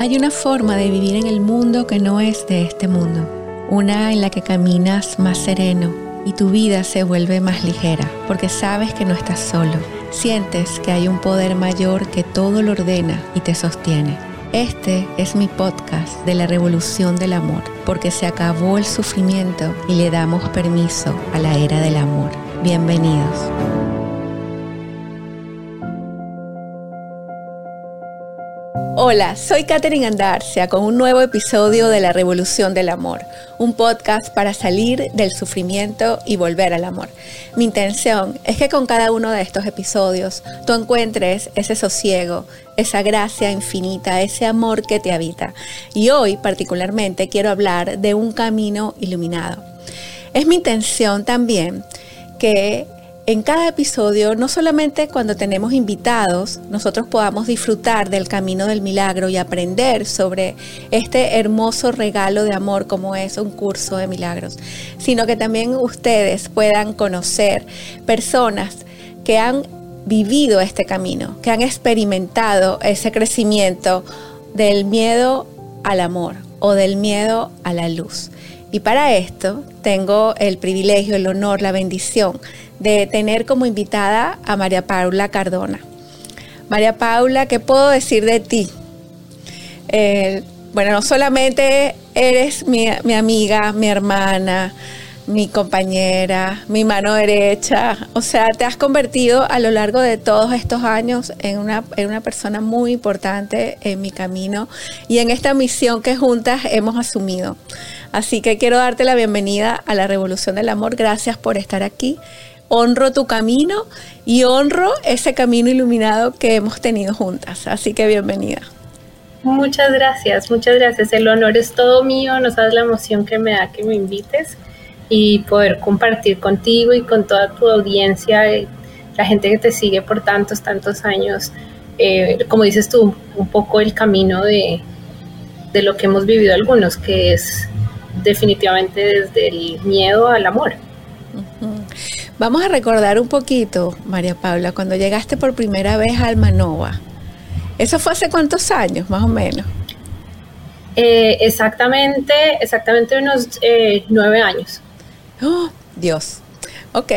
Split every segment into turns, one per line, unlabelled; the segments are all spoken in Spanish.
Hay una forma de vivir en el mundo que no es de este mundo, una en la que caminas más sereno y tu vida se vuelve más ligera, porque sabes que no estás solo, sientes que hay un poder mayor que todo lo ordena y te sostiene. Este es mi podcast de la revolución del amor, porque se acabó el sufrimiento y le damos permiso a la era del amor. Bienvenidos. Hola, soy Katherine Andarcia con un nuevo episodio de La Revolución del Amor, un podcast para salir del sufrimiento y volver al amor. Mi intención es que con cada uno de estos episodios tú encuentres ese sosiego, esa gracia infinita, ese amor que te habita. Y hoy particularmente quiero hablar de un camino iluminado. Es mi intención también que en cada episodio, no solamente cuando tenemos invitados, nosotros podamos disfrutar del camino del milagro y aprender sobre este hermoso regalo de amor como es un curso de milagros, sino que también ustedes puedan conocer personas que han vivido este camino, que han experimentado ese crecimiento del miedo al amor o del miedo a la luz. Y para esto tengo el privilegio, el honor, la bendición de tener como invitada a María Paula Cardona. María Paula, ¿qué puedo decir de ti? Eh, bueno, no solamente eres mi, amiga, mi hermana, mi compañera, mi mano derecha. O sea, te has convertido a lo largo de todos estos años en una, en una, persona muy importante en mi camino y en esta misión que juntas hemos asumido. Así que quiero darte la bienvenida a la Revolución del Amor. Gracias por estar aquí honro tu camino y honro ese camino iluminado que hemos tenido juntas. Así que bienvenida.
Muchas gracias, muchas gracias. El honor es todo mío, no sabes la emoción que me da que me invites y poder compartir contigo y con toda tu audiencia, la gente que te sigue por tantos, tantos años, eh, como dices tú, un poco el camino de, de lo que hemos vivido algunos, que es definitivamente desde el miedo al amor.
Vamos a recordar un poquito, María Paula, cuando llegaste por primera vez a Almanova. ¿Eso fue hace cuántos años, más o menos?
Eh, exactamente, exactamente unos eh, nueve años.
Oh, Dios. Ok.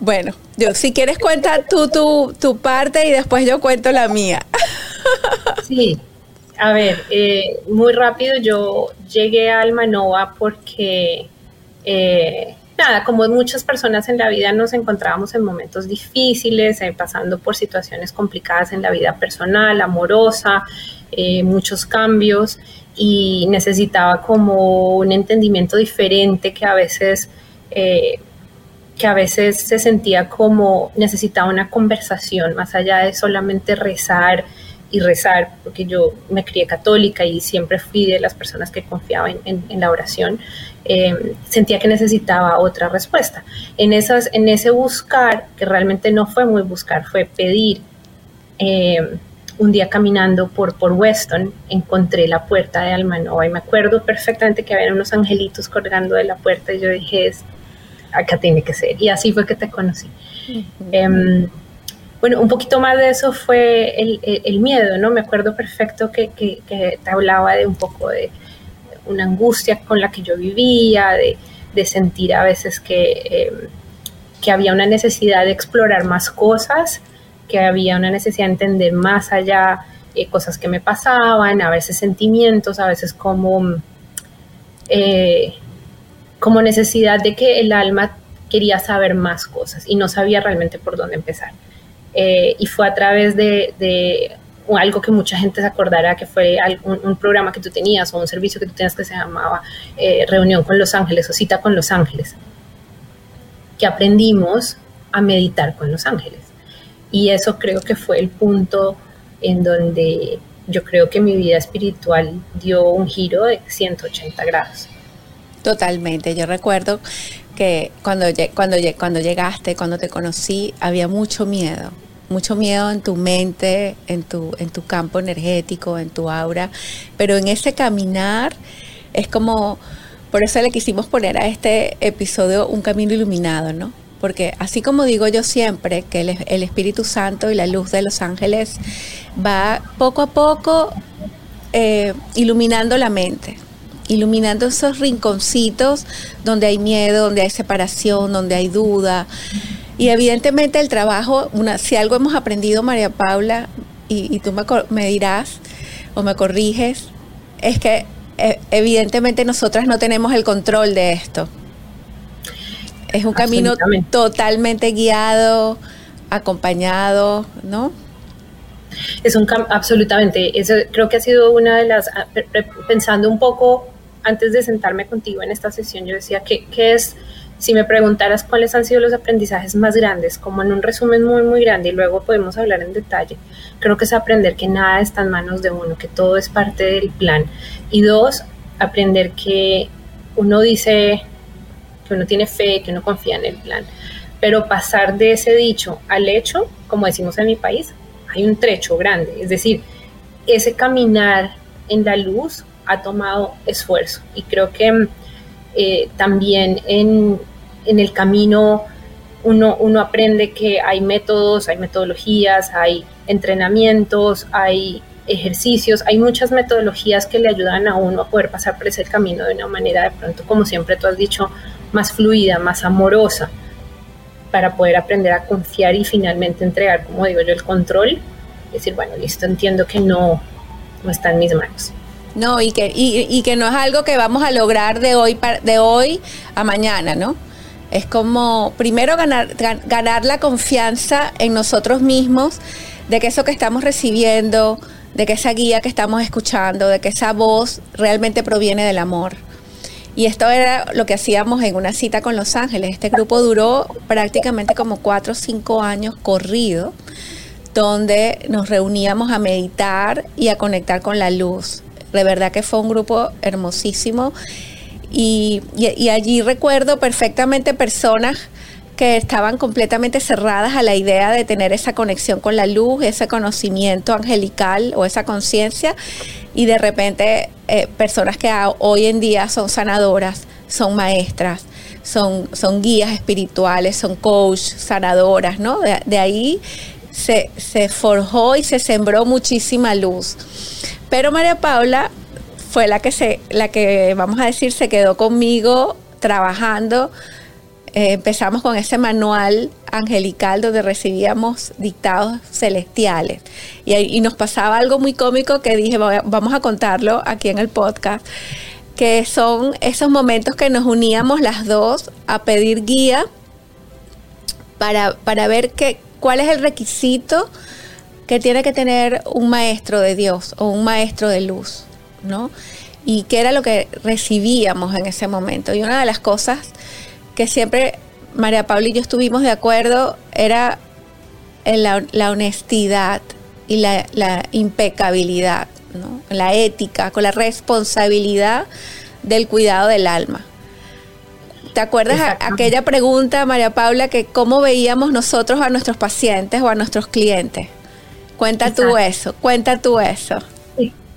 Bueno, Dios, si quieres cuenta tú tu, tu, parte y después yo cuento la mía.
sí. A ver, eh, muy rápido yo llegué a Almanova porque nada, como muchas personas en la vida nos encontrábamos en momentos difíciles, eh, pasando por situaciones complicadas en la vida personal, amorosa, eh, muchos cambios y necesitaba como un entendimiento diferente que a veces... Eh, que a veces se sentía como necesitaba una conversación más allá de solamente rezar y rezar, porque yo me crié católica y siempre fui de las personas que confiaban en, la oración, eh, sentía que necesitaba otra respuesta. En, esas, en ese buscar, que realmente no fue muy buscar, fue pedir, eh, un día caminando por, por Weston, encontré la puerta de Almanova y me acuerdo perfectamente que había unos angelitos colgando de la puerta y yo dije, acá tiene que ser. Y así fue que te conocí. Bueno, un poquito más de eso fue el, miedo, ¿no? Me acuerdo perfecto que, te hablaba de un poco de una angustia con la que yo vivía, de, sentir a veces que, em, que había una necesidad de explorar más cosas, que había una necesidad de entender más allá eh, cosas que me pasaban, a veces sentimientos, a veces como, eh, como necesidad de que el alma quería saber más cosas y no sabía realmente por dónde empezar. Eh, y fue a través de, algo que mucha gente se acordará que fue un, programa que tú tenías o un servicio que tú tenías que se llamaba eh, Reunión con los Ángeles o Cita con los Ángeles, que aprendimos a meditar con los ángeles. Y eso creo que fue el punto en donde yo creo que mi vida espiritual dio un giro de 180 grados.
Totalmente, yo recuerdo que cuando, cuando, cuando llegaste, cuando te conocí, había mucho miedo, mucho miedo en tu mente, en tu, en tu campo energético, en tu aura, pero en ese caminar es como, por eso le quisimos poner a este episodio un camino iluminado, ¿no? Porque así como digo yo siempre, que el, el Espíritu Santo y la luz de los ángeles va poco a poco eh, iluminando la mente, iluminando esos rinconcitos donde hay miedo, donde hay separación, donde hay duda. Y evidentemente el trabajo, una, si algo hemos aprendido, María Paula, y, tú me, me, dirás o me corriges, es que eh, evidentemente nosotras no tenemos el control de esto. Es un camino totalmente guiado, acompañado, ¿no?
Es un absolutamente, eso creo que ha sido una de las, ah, pensando un poco antes de sentarme contigo en esta sesión, yo decía, ¿qué, qué es? Si me preguntaras cuáles han sido los aprendizajes más grandes, como en un resumen muy, muy grande, y luego podemos hablar en detalle, creo que es aprender que nada está en manos de uno, que todo es parte del plan. Y dos, aprender que uno dice que uno tiene fe, que uno confía en el plan. Pero pasar de ese dicho al hecho, como decimos en mi país, hay un trecho grande. Es decir, ese caminar en la luz ha tomado esfuerzo. Y creo que eh, también en, en, el camino uno, uno aprende que hay métodos, hay metodologías, hay entrenamientos, hay ejercicios, hay muchas metodologías que le ayudan a uno a poder pasar por ese camino de una manera de pronto, como siempre tú has dicho, más fluida, más amorosa, para poder aprender a confiar y finalmente entregar, como digo yo, el control. Decir, bueno, listo, entiendo que no, no está en mis manos.
No, y que, y, que no es algo que vamos a lograr de hoy, de hoy a mañana, ¿no? Es como primero ganar, ganar la confianza en nosotros mismos de que eso que estamos recibiendo, de que esa guía que estamos escuchando, de que esa voz realmente proviene del amor. Y esto era lo que hacíamos en una cita con Los Ángeles. Este grupo duró prácticamente como cuatro o cinco años corrido, donde nos reuníamos a meditar y a conectar con la luz. De verdad que fue un grupo hermosísimo. Y, allí recuerdo perfectamente personas que estaban completamente cerradas a la idea de tener esa conexión con la luz, ese conocimiento angelical o esa conciencia y de repente eh, personas que hoy en día son sanadoras, son maestras, son, son guías espirituales, son coach, sanadoras, ¿no? De, ahí se, forjó y se sembró muchísima luz. Pero María Paula fue la que se, la que vamos a decir, se quedó conmigo trabajando eh, empezamos con ese manual angelical donde recibíamos dictados celestiales. Y, nos pasaba algo muy cómico que dije, vamos a contarlo aquí en el podcast, que son esos momentos que nos uníamos las dos a pedir guía para, para ver qué cuál es el requisito que tiene que tener un maestro de Dios o un maestro de luz, ¿no? Y qué era lo que recibíamos en ese momento. Y una de las cosas que siempre María Paula y yo estuvimos de acuerdo era en la, honestidad y la, impecabilidad, la ética, con la responsabilidad del cuidado del alma. ¿Te acuerdas aquella pregunta, María Paula, que cómo veíamos nosotros a nuestros pacientes o a nuestros clientes? Cuenta tú eso, cuenta tú eso.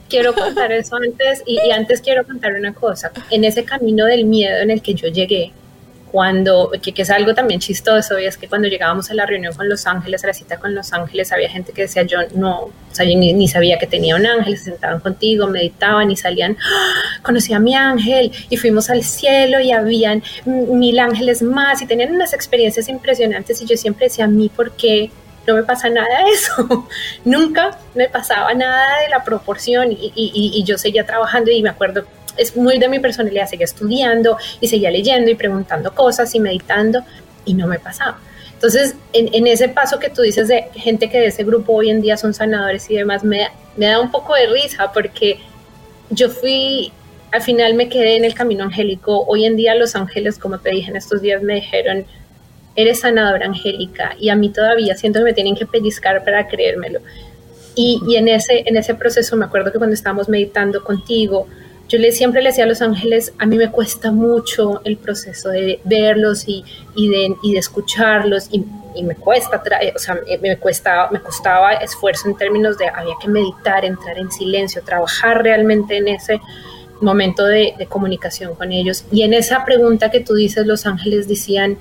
quiero contar eso antes y antes quiero contar una cosa. En ese camino del miedo en el que yo llegué, cuando, que, es algo también chistoso, y es que cuando llegábamos a la reunión con Los Ángeles, a la cita con Los Ángeles, había gente que decía, yo no, o sea, ni, sabía que tenía un ángel, se sentaban contigo, meditaban y salían, ¡Ah! conocí a mi ángel y fuimos al cielo y habían mil ángeles más y tenían unas experiencias impresionantes y yo siempre decía, a mí, ¿por qué? no me pasa nada de eso. Nunca me pasaba nada de la proporción y, y, y, yo seguía trabajando y me acuerdo es muy de mi personalidad, seguía estudiando y seguía leyendo y preguntando cosas y meditando y no me pasaba. Entonces, en, ese paso que tú dices de gente que de ese grupo hoy en día son sanadores y demás, me, me da un poco de risa porque yo fui, al final me quedé en el camino angélico. Hoy en día los ángeles, como te dije en estos días, me dijeron, eres sanadora angélica y a mí todavía siento que me tienen que pellizcar para creérmelo. Y, y en, ese, en ese proceso me acuerdo que cuando estábamos meditando contigo, yo le, siempre le decía a los ángeles, a mí me cuesta mucho el proceso de verlos y, de, y de, escucharlos y, y, me cuesta, o sea, me, cuesta, me costaba esfuerzo en términos de había que meditar, entrar en silencio, trabajar realmente en ese momento de, de comunicación con ellos. Y en esa pregunta que tú dices, los ángeles decían,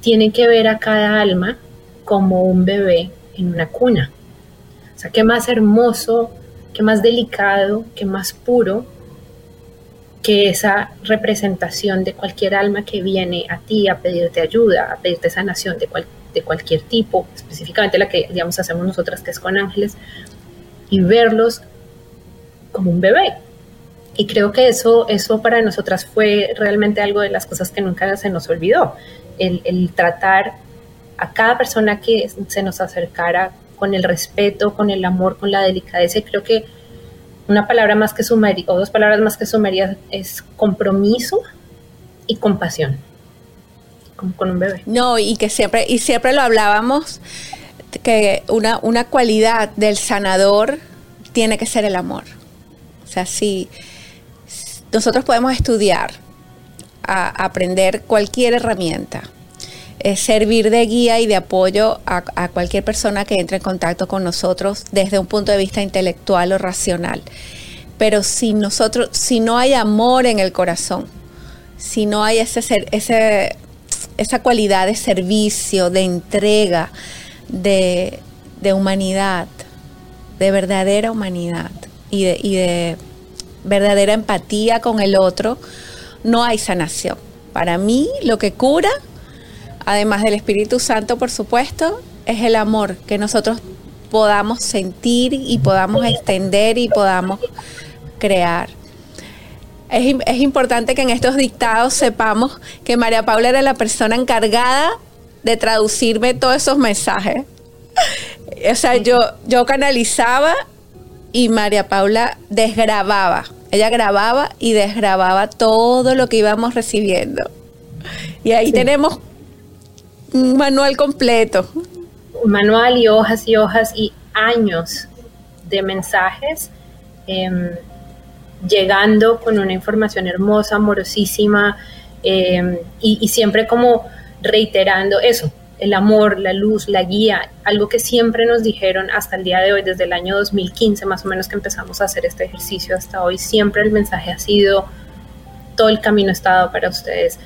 tienen que ver a cada alma como un bebé en una cuna. O sea, qué más hermoso qué más delicado, qué más puro que esa representación de cualquier alma que viene a ti a pedirte ayuda, a pedirte sanación de, de cualquier tipo, específicamente la que, digamos, hacemos nosotras, que es con ángeles, y verlos como un bebé. Y creo que eso, eso para nosotras fue realmente algo de las cosas que nunca se nos olvidó, el tratar a cada persona que se nos acercara con el respeto, con el amor, con la delicadeza. Y creo que una palabra más que sumaria, o dos palabras más que sumaria es compromiso y compasión. Como con un bebé.
No, y que siempre, y siempre lo hablábamos, que una, una cualidad del sanador tiene que ser el amor. O sea, si nosotros podemos estudiar, a aprender cualquier herramienta, servir de guía y de apoyo a, cualquier persona que entre en contacto con nosotros desde un punto de vista intelectual o racional. Pero si nosotros, si no hay amor en el corazón, si no hay ese, ese, esa cualidad de servicio, de entrega, de, humanidad, de verdadera humanidad y de, y de verdadera empatía con el otro, no hay sanación. Para mí lo que cura además del Espíritu Santo, por supuesto, es el amor que nosotros podamos sentir y podamos extender y podamos crear. Es, importante que en estos dictados sepamos que María Paula era la persona encargada de traducirme todos esos mensajes. O sea, yo, yo canalizaba y María Paula desgrababa. Ella grababa y desgrababa todo lo que íbamos recibiendo. Y ahí tenemos un manual completo.
Un manual y hojas y hojas y años de mensajes em, llegando con una información hermosa, amorosísima em, y, siempre como reiterando eso, el amor, la luz, la guía, algo que siempre nos dijeron hasta el día de hoy, desde el año 2015 más o menos que empezamos a hacer este ejercicio hasta hoy, siempre el mensaje ha sido, todo el camino está para ustedes,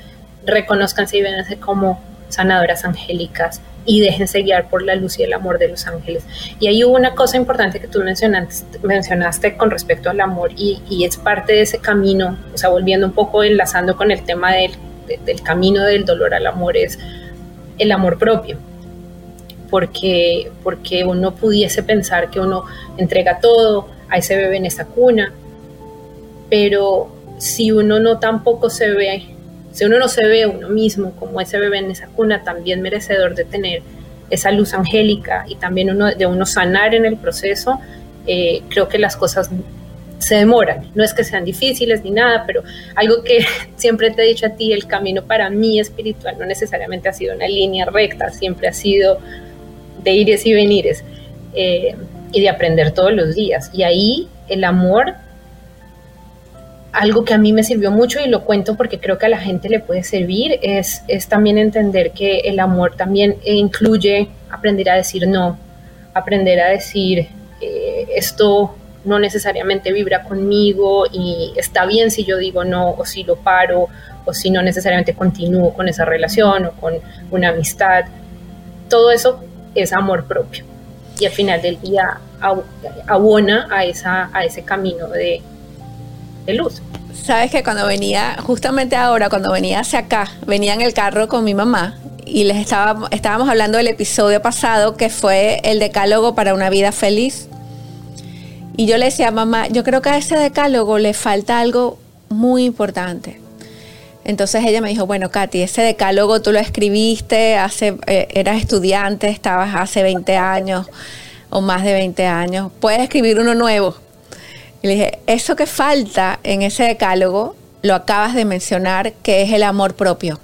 reconozcanse y véanse como sanadoras angélicas y déjense guiar por la luz y el amor de los ángeles. Y ahí hubo una cosa importante que tú mencionaste, mencionaste con respecto al amor y, es parte de ese camino, o sea, volviendo un poco enlazando con el tema del, del camino del dolor al amor, es el amor propio. Porque, porque uno pudiese pensar que uno entrega todo a ese bebé en esa cuna, pero si uno no tampoco se ve si uno no se ve uno mismo como ese bebé en esa cuna, también merecedor de tener esa luz angélica y también uno, de uno sanar en el proceso, eh, creo que las cosas se demoran. No es que sean difíciles ni nada, pero algo que siempre te he dicho a ti, el camino para mí espiritual no necesariamente ha sido una línea recta, siempre ha sido de ires y venires eh, y de aprender todos los días. Y ahí el amor algo que a mí me sirvió mucho y lo cuento porque creo que a la gente le puede servir es, es también entender que el amor también incluye aprender a decir no, aprender a decir eh, esto no necesariamente vibra conmigo y está bien si yo digo no o si lo paro o si no necesariamente continúo con esa relación o con una amistad. Todo eso es amor propio y al final del día abona a, esa, a ese camino de, de luz.
Sabes que cuando venía, justamente ahora, cuando venía hacia acá, venía en el carro con mi mamá y les estábamos hablando del episodio pasado que fue el decálogo para una vida feliz. Y yo le decía, mamá, yo creo que a ese decálogo le falta algo muy importante. Entonces ella me dijo, bueno, Katy, ese decálogo tú lo escribiste, hace, eh, eras estudiante, estabas hace 20 años o más de 20 años, puedes escribir uno nuevo. Y le dije, eso que falta en ese decálogo, lo acabas de mencionar, que es el amor propio.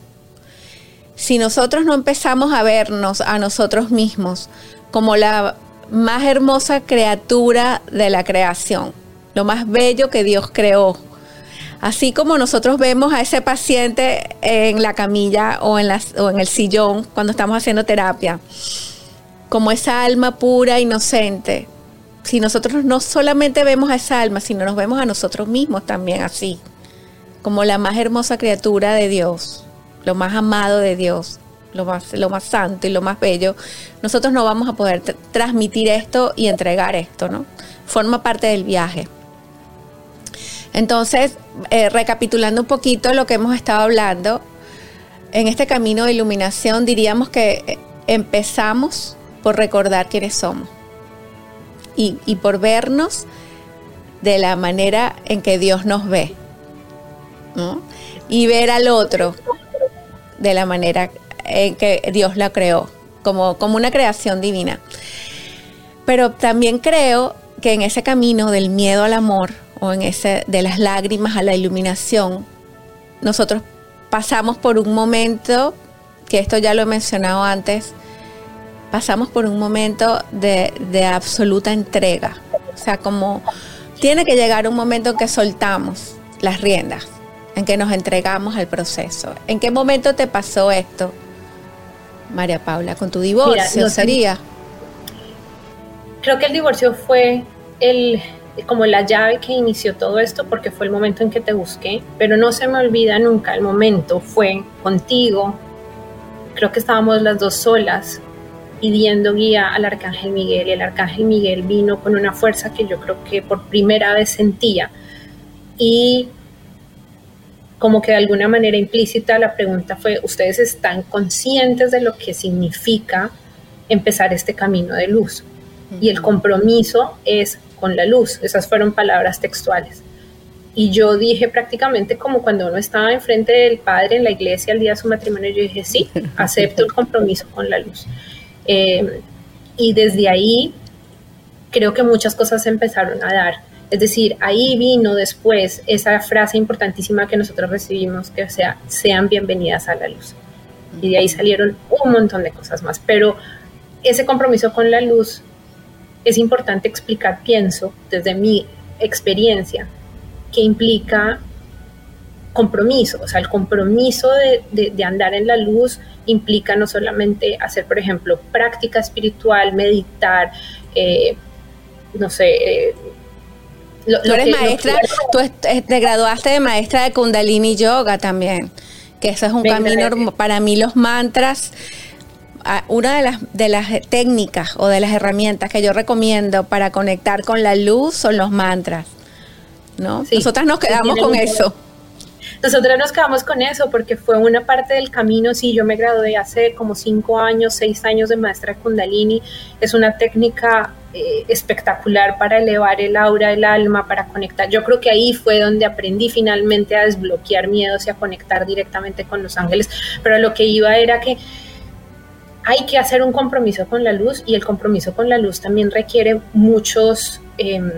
Si nosotros no empezamos a vernos a nosotros mismos como la más hermosa criatura de la creación, lo más bello que Dios creó, así como nosotros vemos a ese paciente en la camilla o en, o en el sillón cuando estamos haciendo terapia, como esa alma pura, inocente, si nosotros no solamente vemos a esa alma, sino nos vemos a nosotros mismos también así, como la más hermosa criatura de Dios, lo más amado de Dios, lo más, lo más santo y lo más bello, nosotros no vamos a poder transmitir esto y entregar esto, ¿no? Forma parte del viaje. Entonces, eh, recapitulando un poquito lo que hemos estado hablando, en este camino de iluminación diríamos que eh, empezamos por recordar quiénes somos y, por vernos de la manera en que Dios nos ve. ¿no? Y ver al otro de la manera en que Dios la creó, como, como una creación divina. Pero también creo que en ese camino del miedo al amor, o en ese de las lágrimas a la iluminación, nosotros pasamos por un momento, que esto ya lo he mencionado antes, pasamos por un momento de, de absoluta entrega. O sea, como tiene que llegar un momento en que soltamos las riendas, en que nos entregamos al proceso. ¿En qué momento te pasó esto, María Paula? ¿Con tu divorcio sería?
Creo que el divorcio fue el, como la llave que inició todo esto porque fue el momento en que te busqué, pero no se me olvida nunca, el momento fue contigo, creo que estábamos las dos solas pidiendo guía al arcángel Miguel y el arcángel Miguel vino con una fuerza que yo creo que por primera vez sentía y como que de alguna manera implícita la pregunta fue, ¿ustedes están conscientes de lo que significa empezar este camino de luz? Y el compromiso es con la luz. Esas fueron palabras textuales. Y yo dije prácticamente como cuando uno estaba enfrente del padre en la iglesia el día de su matrimonio, yo dije, sí, acepto el compromiso con la luz. Eh, y desde ahí creo que muchas cosas se empezaron a dar. Es decir, ahí vino después esa frase importantísima que nosotros recibimos, que sea, sean bienvenidas a la luz. Y de ahí salieron un montón de cosas más. Pero ese compromiso con la luz es importante explicar, pienso, desde mi experiencia, que implica compromiso, o sea, el compromiso de, andar en la luz implica no solamente hacer, por ejemplo, práctica espiritual, meditar, eh, no sé. Eh,
tú eres maestra, tú te graduaste de maestra de Kundalini Yoga también, que eso es un camino, para mí los mantras una de las, de las técnicas o de las herramientas que yo recomiendo para conectar con la luz son los mantras. ¿no? Nosotras nos quedamos con eso.
Nosotras nos quedamos con eso porque fue una parte del camino. Sí, yo me gradué hace como cinco años, seis años de maestra Kundalini. Es una técnica eh, espectacular para elevar el aura del alma, para conectar. Yo creo que ahí fue donde aprendí finalmente a desbloquear miedos y a conectar directamente con los ángeles. Pero lo que iba era que hay que hacer un compromiso con la luz y el compromiso con la luz también requiere muchos, em,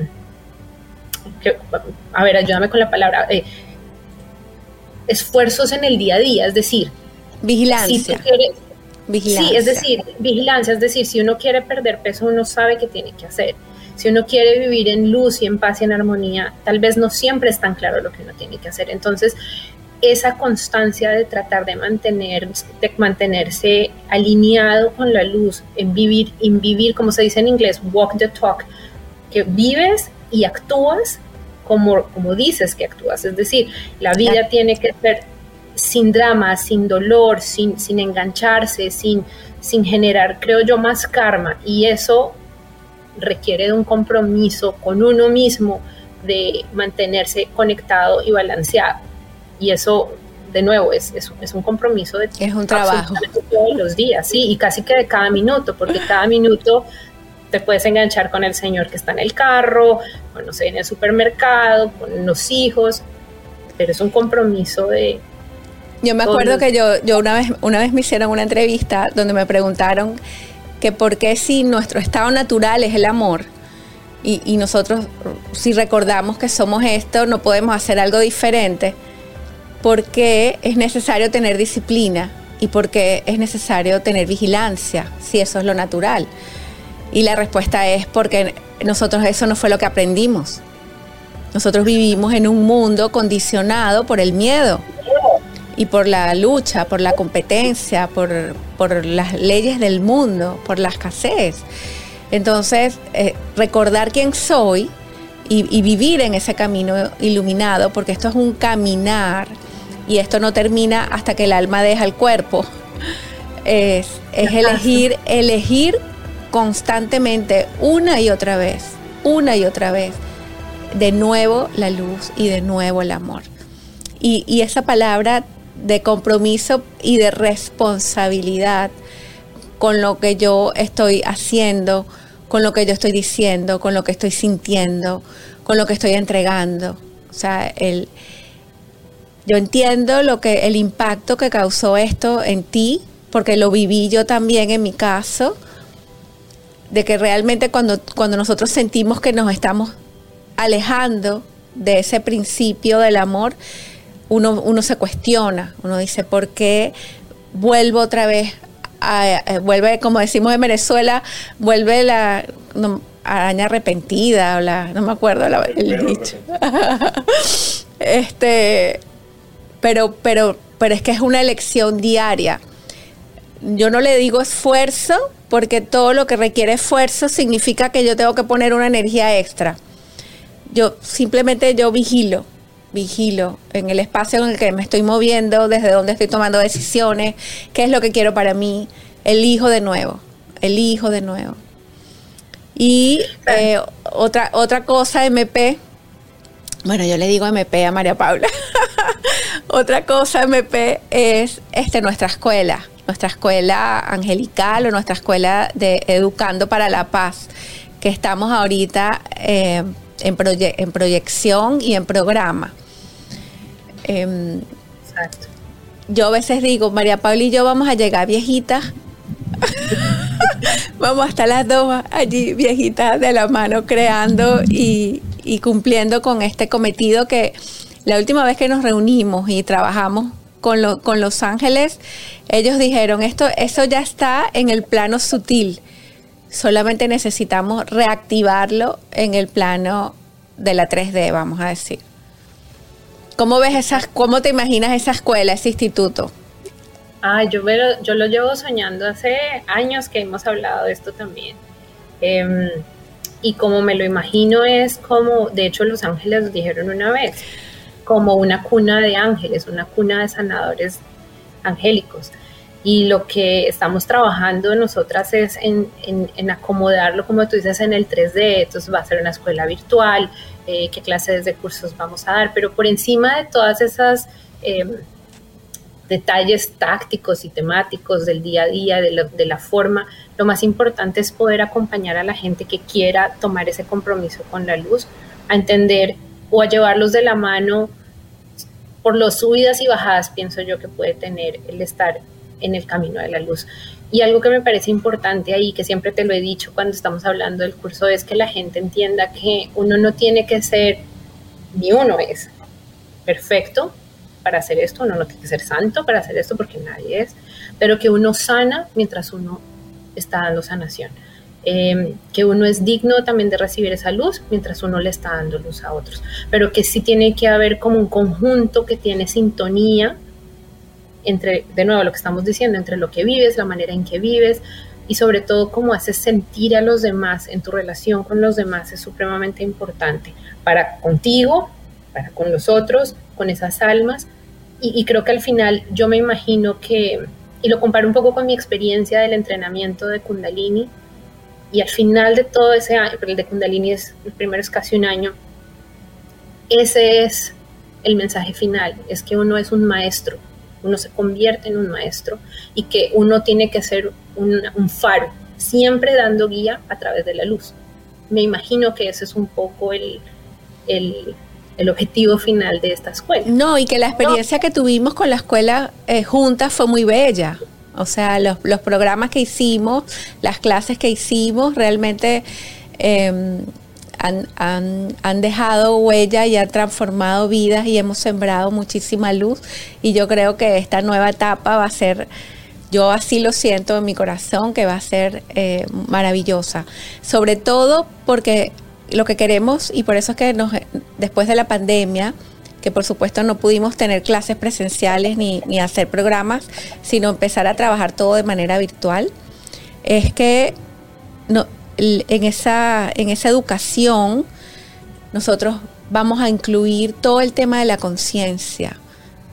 a ver, ayúdame con la palabra, eh, esfuerzos en el día a día, es decir,
vigilancia.
vigilancia. Sí, es decir, vigilancia, es decir, si uno quiere perder peso, uno sabe qué tiene que hacer. Si uno quiere vivir en luz y en paz y en armonía, tal vez no siempre es tan claro lo que uno tiene que hacer. Entonces, esa constancia de tratar de, mantener, de mantenerse alineado con la luz, en vivir, en vivir, como se dice en inglés, walk the talk, que vives y actúas como, como dices que actúas. Es decir, la vida tiene que ser sin drama, sin dolor, sin, sin engancharse, sin, sin generar, creo yo, más karma. Y eso requiere de un compromiso con uno mismo de mantenerse conectado y balanceado y eso de nuevo, es, es, un compromiso de
es un trabajo
todos los días, sí, y casi que de cada minuto, porque cada minuto te puedes enganchar con el señor que está en el carro, con, no sé, en el supermercado, con los hijos, pero es un compromiso de...
Yo me acuerdo que yo, yo una, vez, una vez me hicieron una entrevista donde me preguntaron que por qué si nuestro estado natural es el amor, y, y nosotros si recordamos que somos esto, no podemos hacer algo diferente porque es necesario tener disciplina y porque es necesario tener vigilancia, si eso es lo natural. Y la respuesta es porque nosotros eso no fue lo que aprendimos. Nosotros vivimos en un mundo condicionado por el miedo y por la lucha, por la competencia, por, las leyes del mundo, por la escasez. Entonces, eh, recordar quién soy y, y, vivir en ese camino iluminado, porque esto es un caminar y esto no termina hasta que el alma deja el cuerpo. es, es elegir, elegir constantemente una y otra vez, una y otra vez, de nuevo la luz y de nuevo el amor. Y, y esa palabra de compromiso y de responsabilidad con lo que yo estoy haciendo, con lo que yo estoy diciendo, con lo que estoy sintiendo, con lo que estoy entregando. O sea, el, yo entiendo lo que el impacto que causó esto en ti, porque lo viví yo también en mi caso, de que realmente cuando, cuando nosotros sentimos que nos estamos alejando de ese principio del amor, uno, uno se cuestiona, uno dice, ¿por qué vuelvo otra vez? A, vuelve, como decimos en Venezuela, vuelve la araña arrepentida, o la, no me acuerdo el dicho. este, pero, pero, pero es que es una elección diaria. Yo no le digo esfuerzo, porque todo lo que requiere esfuerzo significa que yo tengo que poner una energía extra. Yo simplemente yo vigilo, vigilo en el espacio en el que me estoy moviendo, desde donde estoy tomando decisiones, qué es lo que quiero para mí, elijo de nuevo, elijo de nuevo. Y eh, otra, otra cosa, MP, bueno, yo le digo MP a María Paula. otra cosa, MP, es este, nuestra escuela, nuestra escuela angelical o nuestra escuela de Educando para la Paz, que estamos ahorita eh, en, en, proyección y en programa. Em, Exacto. Yo a veces digo, María Paula y yo vamos a llegar viejitas Vamos hasta las dos allí, viejitas de la mano, creando y, cumpliendo con este cometido que la última vez que nos reunimos y trabajamos con, con Los Ángeles, ellos dijeron, esto, eso ya está en el plano sutil, solamente necesitamos reactivarlo en el plano de la 3D, vamos a decir. ¿Cómo ves esas, cómo te imaginas esa escuela, ese instituto?
Ah, yo, yo lo llevo soñando hace años que hemos hablado de esto también. Em, y como me lo imagino es como, de hecho los ángeles dijeron una vez, como una cuna de ángeles, una cuna de sanadores angélicos. Y lo que estamos trabajando nosotras es en, en, acomodarlo, como tú dices, en el 3D. Entonces va a ser una escuela virtual, eh, qué clases de cursos vamos a dar, pero por encima de todas esas... Em, detalles tácticos y temáticos del día a día, de, la forma. Lo más importante es poder acompañar a la gente que quiera tomar ese compromiso con la luz, a entender o a llevarlos de la mano por las subidas y bajadas, pienso yo, que puede tener el estar en el camino de la luz. Y algo que me parece importante ahí, que siempre te lo he dicho cuando estamos hablando del curso, es que la gente entienda que uno no tiene que ser, ni uno es perfecto, para hacer esto, uno no tiene que ser santo para hacer esto porque nadie es, pero que uno sana mientras uno está dando sanación. Em, que uno es digno también de recibir esa luz mientras uno le está dando luz a otros, pero que sí tiene que haber como un conjunto que tiene sintonía entre, de nuevo, lo que estamos diciendo, entre lo que vives, la manera en que vives y sobre todo cómo haces sentir a los demás en tu relación con los demás es supremamente importante para contigo, para con los otros con esas almas. Y, creo que al final yo me imagino que, y lo comparo un poco con mi experiencia del entrenamiento de Kundalini, y al final de todo ese año, pero el de Kundalini es, el primero es casi un año, ese es el mensaje final, es que uno es un maestro, uno se convierte en un maestro y que uno tiene que ser un, un faro, siempre dando guía a través de la luz. Me imagino que ese es un poco el, el, el objetivo final de esta escuela.
No, y que la experiencia que tuvimos con la escuela eh, juntas fue muy bella. O sea, los, programas que hicimos, las clases que hicimos, realmente em, han, dejado huella y han transformado vidas y hemos sembrado muchísima luz. Y yo creo que esta nueva etapa va a ser, yo así lo siento en mi corazón, que va a ser eh, maravillosa. Sobre todo porque lo que queremos, y por eso es que nos, después de la pandemia, que por supuesto no pudimos tener clases presenciales ni, hacer programas, sino empezar a trabajar todo de manera virtual, es que no, en, esa, en esa educación nosotros vamos a incluir todo el tema de la conciencia,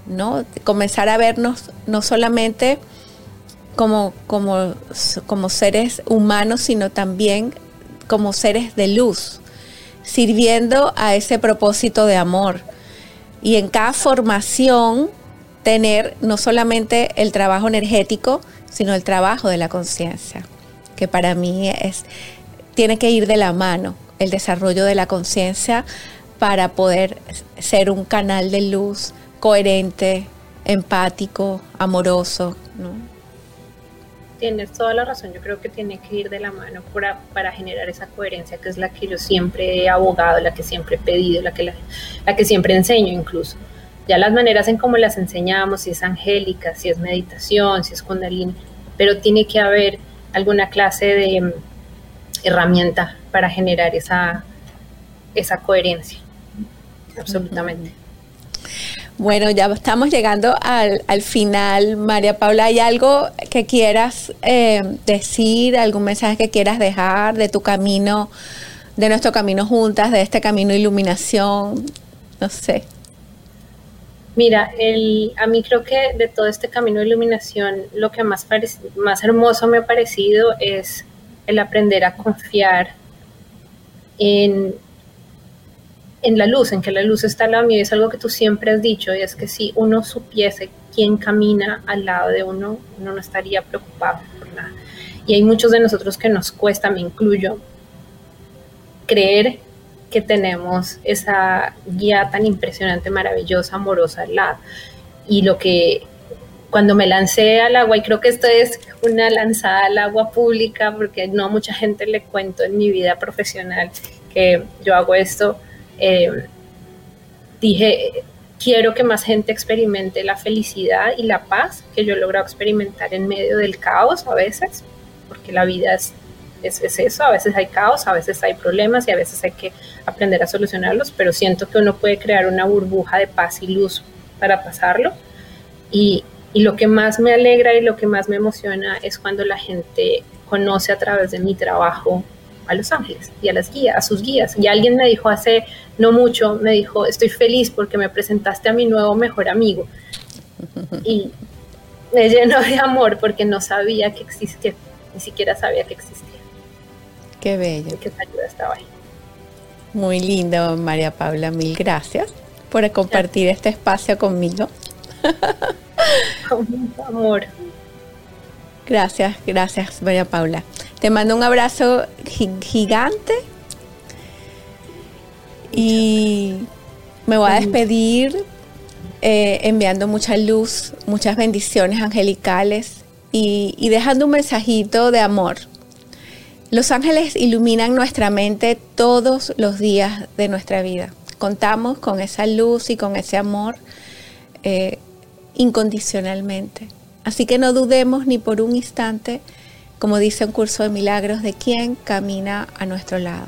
¿no? Comenzar a vernos no solamente como, como, como seres humanos, sino también como seres de luz, sirviendo a ese propósito de amor. Y en cada formación tener no solamente el trabajo energético, sino el trabajo de la conciencia, que para mí es, tiene que ir de la mano el desarrollo de la conciencia para poder ser un canal de luz coherente, empático, amoroso.
Tienes toda la razón, yo creo que tiene que ir de la mano para, para, generar esa coherencia que es la que yo siempre he abogado, la que siempre he pedido, la que, la, la que siempre enseño incluso. Ya las maneras en cómo las enseñamos, si es angélica, si es meditación, si es kundalini, pero tiene que haber alguna clase de mm, herramienta para generar esa, esa coherencia. Absolutamente.
Bueno, ya estamos llegando al, final. María Paula, ¿hay algo que quieras eh, decir, algún mensaje que quieras dejar de tu camino, de nuestro camino juntas, de este camino de iluminación? No sé.
Mira, el, a mí creo que de todo este camino de iluminación, lo que más, más hermoso me ha parecido es el aprender a confiar en, en la luz, en que la luz está al lado mío. Es algo que tú siempre has dicho, y es que si uno supiese quién camina al lado de uno, uno no estaría preocupado por nada. Y hay muchos de nosotros que nos cuesta, me incluyo, creer que tenemos esa guía tan impresionante, maravillosa, amorosa al lado. Y lo que cuando me lancé al agua, y creo que esto es una lanzada al agua pública, porque no a mucha gente le cuento en mi vida profesional que yo hago esto, eh, dije, quiero que más gente experimente la felicidad y la paz que yo he logrado experimentar en medio del caos a veces, porque la vida es es, eso, a veces hay caos, a veces hay problemas y a veces hay que aprender a solucionarlos, pero siento que uno puede crear una burbuja de paz y luz para pasarlo. Y, y lo que más me alegra y lo que más me emociona es cuando la gente conoce a través de mi trabajo a los ángeles y a las guías, a sus guías. Y alguien me dijo hace no mucho, me dijo, estoy feliz porque me presentaste a mi nuevo mejor amigo. Y me llenó de amor porque no sabía que existía, ni siquiera sabía que existía.
Qué bello.
que ayuda estaba ahí.
Muy lindo, María Paula. Mil gracias por compartir este espacio conmigo.
Con mucho amor.
Gracias, gracias, María Paula. Te mando un abrazo gigante y me voy a despedir eh, enviando mucha luz, muchas bendiciones angelicales y, y dejando un mensajito de amor los ángeles iluminan nuestra mente todos los días de nuestra vida. Contamos con esa luz y con ese amor eh, incondicionalmente. Así que no dudemos ni por un instante, como dice un curso de milagros, de quién camina a nuestro lado.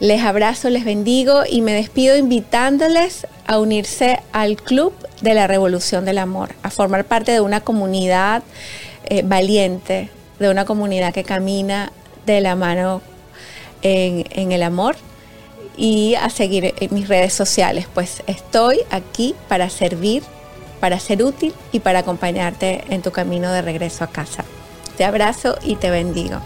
Les abrazo, les bendigo y me despido invitándoles a unirse al Club de la Revolución del Amor, a formar parte de una comunidad eh, valiente, de una comunidad que camina de la mano en, el amor y a seguir mis redes sociales, pues estoy aquí para servir, para ser útil y para acompañarte en tu camino de regreso a casa. Te abrazo y te bendigo.